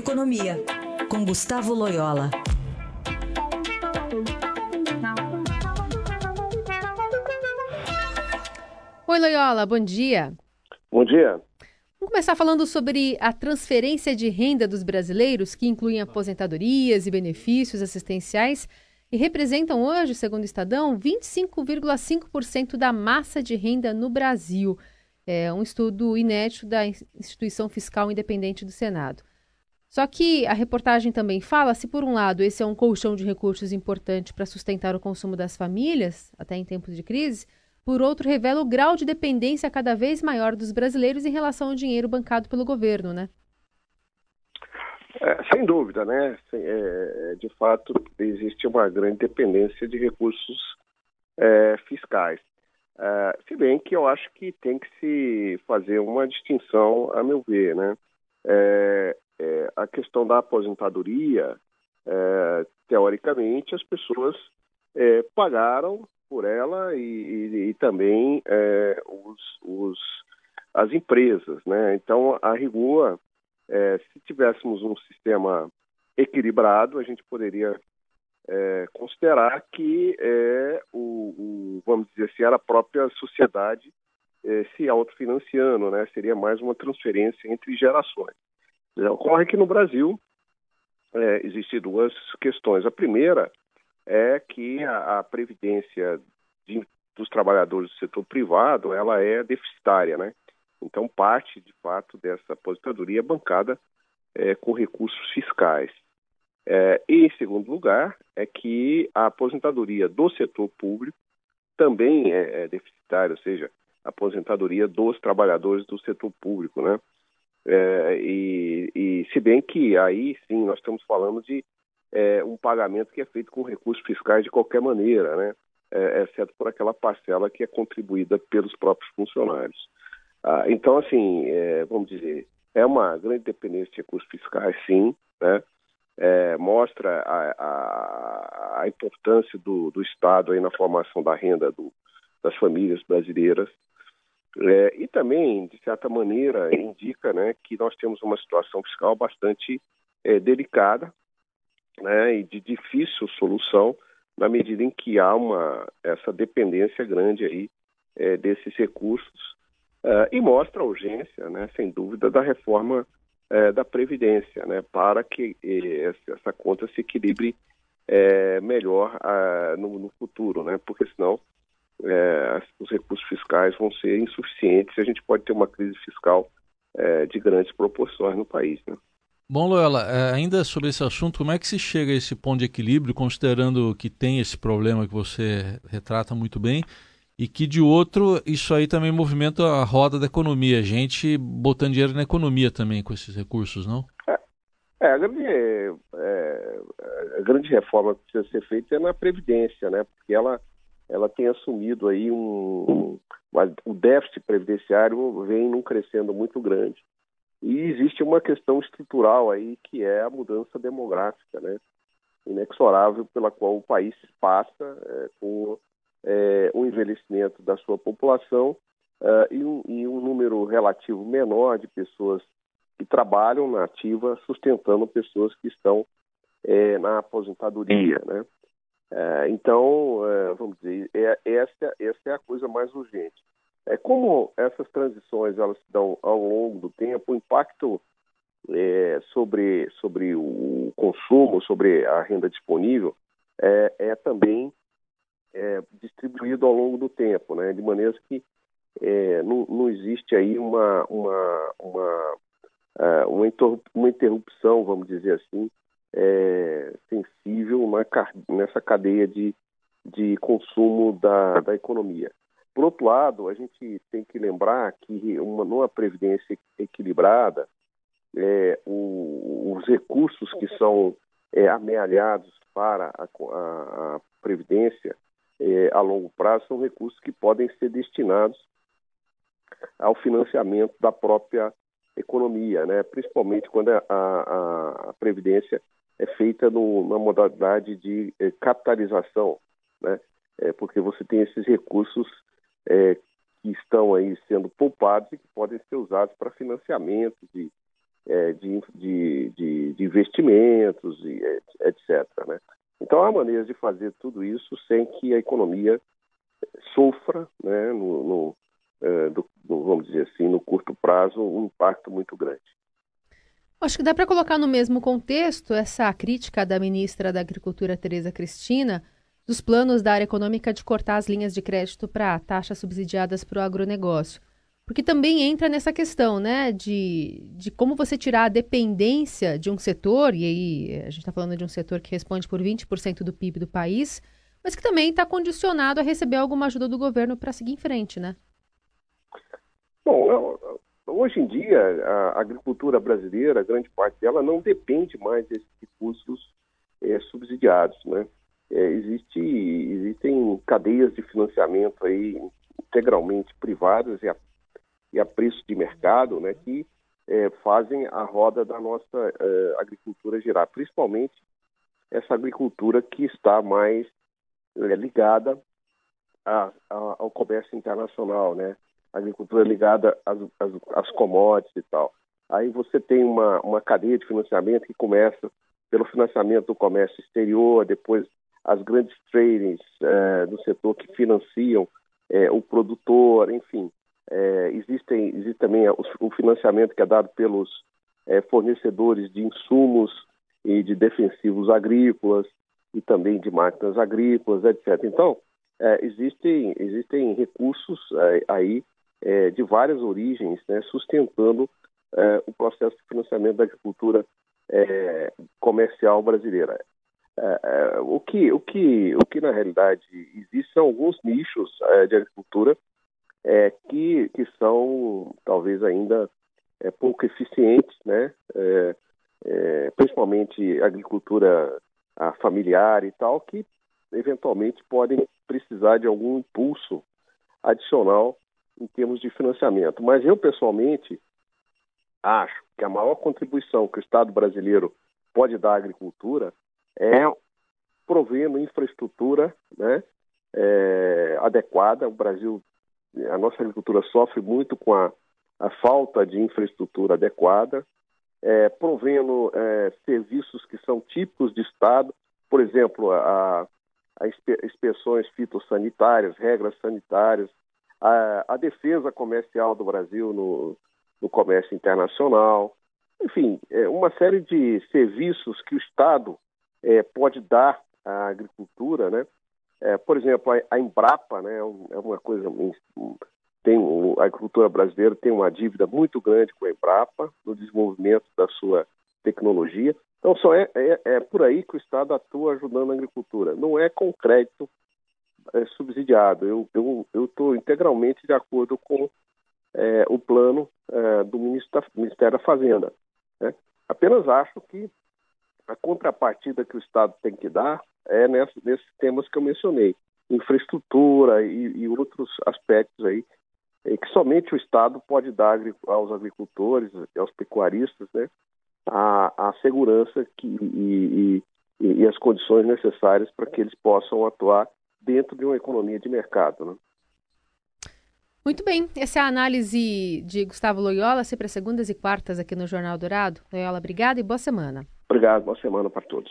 Economia, com Gustavo Loyola. Oi, Loyola, bom dia. Bom dia. Vamos começar falando sobre a transferência de renda dos brasileiros, que incluem aposentadorias e benefícios assistenciais, e representam hoje, segundo o Estadão, 25,5% da massa de renda no Brasil. É um estudo inédito da Instituição Fiscal Independente do Senado. Só que a reportagem também fala se, por um lado, esse é um colchão de recursos importante para sustentar o consumo das famílias, até em tempos de crise, por outro, revela o grau de dependência cada vez maior dos brasileiros em relação ao dinheiro bancado pelo governo, né? É, sem dúvida, né? É, de fato, existe uma grande dependência de recursos é, fiscais. É, se bem que eu acho que tem que se fazer uma distinção, a meu ver, né? É, é, a questão da aposentadoria, teoricamente, as pessoas pagaram por ela e, e, e também os, os, as empresas, né? Então, a rigor, é, se tivéssemos um sistema equilibrado, a gente poderia é, considerar que é, o, o, vamos dizer assim, era a própria sociedade é, se autofinanciando, né? Seria mais uma transferência entre gerações. Ocorre que no Brasil é, existem duas questões. A primeira é que a, a previdência de, dos trabalhadores do setor privado ela é deficitária, né? Então, parte, de fato, dessa aposentadoria é bancada é, com recursos fiscais. É, e, em segundo lugar, é que a aposentadoria do setor público também é, é deficitária, ou seja, a aposentadoria dos trabalhadores do setor público, né? É, e, e, se bem que aí sim nós estamos falando de é, um pagamento que é feito com recursos fiscais de qualquer maneira, né? É, exceto por aquela parcela que é contribuída pelos próprios funcionários. Ah, então, assim, é, vamos dizer, é uma grande dependência de recursos fiscais, sim, né? É, mostra a, a, a importância do, do, Estado aí na formação da renda do, das famílias brasileiras. É, e também, de certa maneira, indica né, que nós temos uma situação fiscal bastante é, delicada né, e de difícil solução na medida em que há uma, essa dependência grande aí é, desses recursos. Uh, e mostra a urgência, né, sem dúvida, da reforma uh, da Previdência, né, para que essa conta se equilibre eh, melhor ah, no, no, futuro, né, porque senão eh, os recursos fiscais vão ser insuficientes e a gente pode ter uma crise fiscal de grandes proporções no país. Né. Bom, Loyola, ainda sobre esse assunto, como é que se chega a esse ponto de equilíbrio, considerando que tem esse problema que você retrata muito bem, e que de outro isso aí também movimenta a roda da economia, gente botando dinheiro na economia também com esses recursos, não? É, é a, grande, é, a grande reforma que precisa ser feita é na Previdência, né? Porque ela, ela tem assumido aí um, um o déficit previdenciário vem num crescendo muito grande. E existe uma questão estrutural aí que é a mudança demográfica, né? Inexorável pela qual o país passa é, com é, o envelhecimento da sua população uh, e, um, e, um, número relativo menor de pessoas que trabalham na ativa, sustentando pessoas que estão é, na aposentadoria, né? É, então, é, vamos dizer, é, essa, essa é a coisa mais urgente. É como essas transições elas se dão ao longo do tempo, o impacto é, sobre, sobre o consumo, sobre a renda disponível, é, é também é, distribuído ao longo do tempo, né? de maneira que é, não, não, existe aí uma, uma, uma, uma, interrupção, vamos dizer assim, é, sensível na, nessa cadeia de, de consumo da, da economia. Por outro lado, a gente tem que lembrar que uma, numa previdência equilibrada, é, o, os recursos que são é, amealhados para a, a, a Previdência é, a longo prazo são recursos que podem ser destinados ao financiamento da própria economia, né? principalmente quando a, a, a previdência é feita no, na modalidade de é, capitalização, né? É, porque você tem esses recursos é, que estão aí sendo poupados e que podem ser usados para financiamento de, é, de, de, de, de investimentos, e etc. Né? Então, há maneiras de fazer tudo isso sem que a economia sofra, né, no, no, uh, do, vamos dizer assim, no curto prazo, um impacto muito grande. Acho que dá para colocar no mesmo contexto essa crítica da ministra da Agricultura, Tereza Cristina, dos planos da área econômica de cortar as linhas de crédito para taxas subsidiadas para o agronegócio. Porque também entra nessa questão, né, de, de como você tirar a dependência de um setor, e aí a gente está falando de um setor que responde por 20% do PIB do país, mas que também está condicionado a receber alguma ajuda do governo para seguir em frente, né? Bom, hoje em dia, a agricultura brasileira, grande parte dela, não depende mais desses recursos é, subsidiados, né? É, existe, existem cadeias de financiamento aí integralmente privadas e a, e a preço de mercado, né, que é, fazem a roda da nossa agricultura girar, principalmente essa agricultura que está mais ligada a, a, ao comércio internacional, né? Agricultura ligada às, às, às, commodities e tal. Aí você tem uma, uma cadeia de financiamento que começa pelo financiamento do comércio exterior, depois as grandes tradings é, do setor que financiam é, o produtor, enfim. É, existem, existe também o, financiamento que é dado pelos é, fornecedores de insumos e de defensivos agrícolas e também de máquinas agrícolas, etc. Então, é, existem, existem recursos é, de várias origens né, sustentando o processo de financiamento da agricultura comercial brasileira. É, é, o, que, o, que, o que na realidade existe são alguns nichos é, de agricultura é, que, que são talvez ainda é, pouco eficientes, né? É, principalmente agricultura familiar e tal, que eventualmente podem precisar de algum impulso adicional em termos de financiamento. Mas eu, pessoalmente, acho que a maior contribuição que o Estado brasileiro pode dar à agricultura é provendo infraestrutura né, é, adequada. O Brasil, a nossa agricultura sofre muito com a, a falta de infraestrutura adequada, é, provendo é, serviços que são típicos de Estado, por exemplo, a, a inspeções fitossanitárias, regras sanitárias, a, a defesa comercial do Brasil no, no comércio internacional, enfim, é uma série de serviços que o Estado é, pode dar à agricultura, né? É, por exemplo, a, a Embrapa, né, é, é uma coisa tem a agricultura brasileira tem uma dívida muito grande com a Embrapa no desenvolvimento da sua tecnologia. Então, só é, é, é por aí que o Estado atua ajudando a agricultura. Não é com crédito é, subsidiado. Eu estou integralmente de acordo com é, o plano é, do ministro da, Ministério da Fazenda. Né? Apenas acho que a contrapartida que o Estado tem que dar é nessa, nesses temas que eu mencionei, infraestrutura e, e outros aspectos aí, que somente o Estado pode dar aos agricultores aos pecuaristas, né, a, a segurança que, e, e, e as condições necessárias para que eles possam atuar dentro de uma economia de mercado. Né? Muito bem, essa é a análise de Gustavo Loyola, sempre às segundas e quartas aqui no Jornal Dourado. Loyola, obrigada e boa semana. Obrigado, boa semana para todos.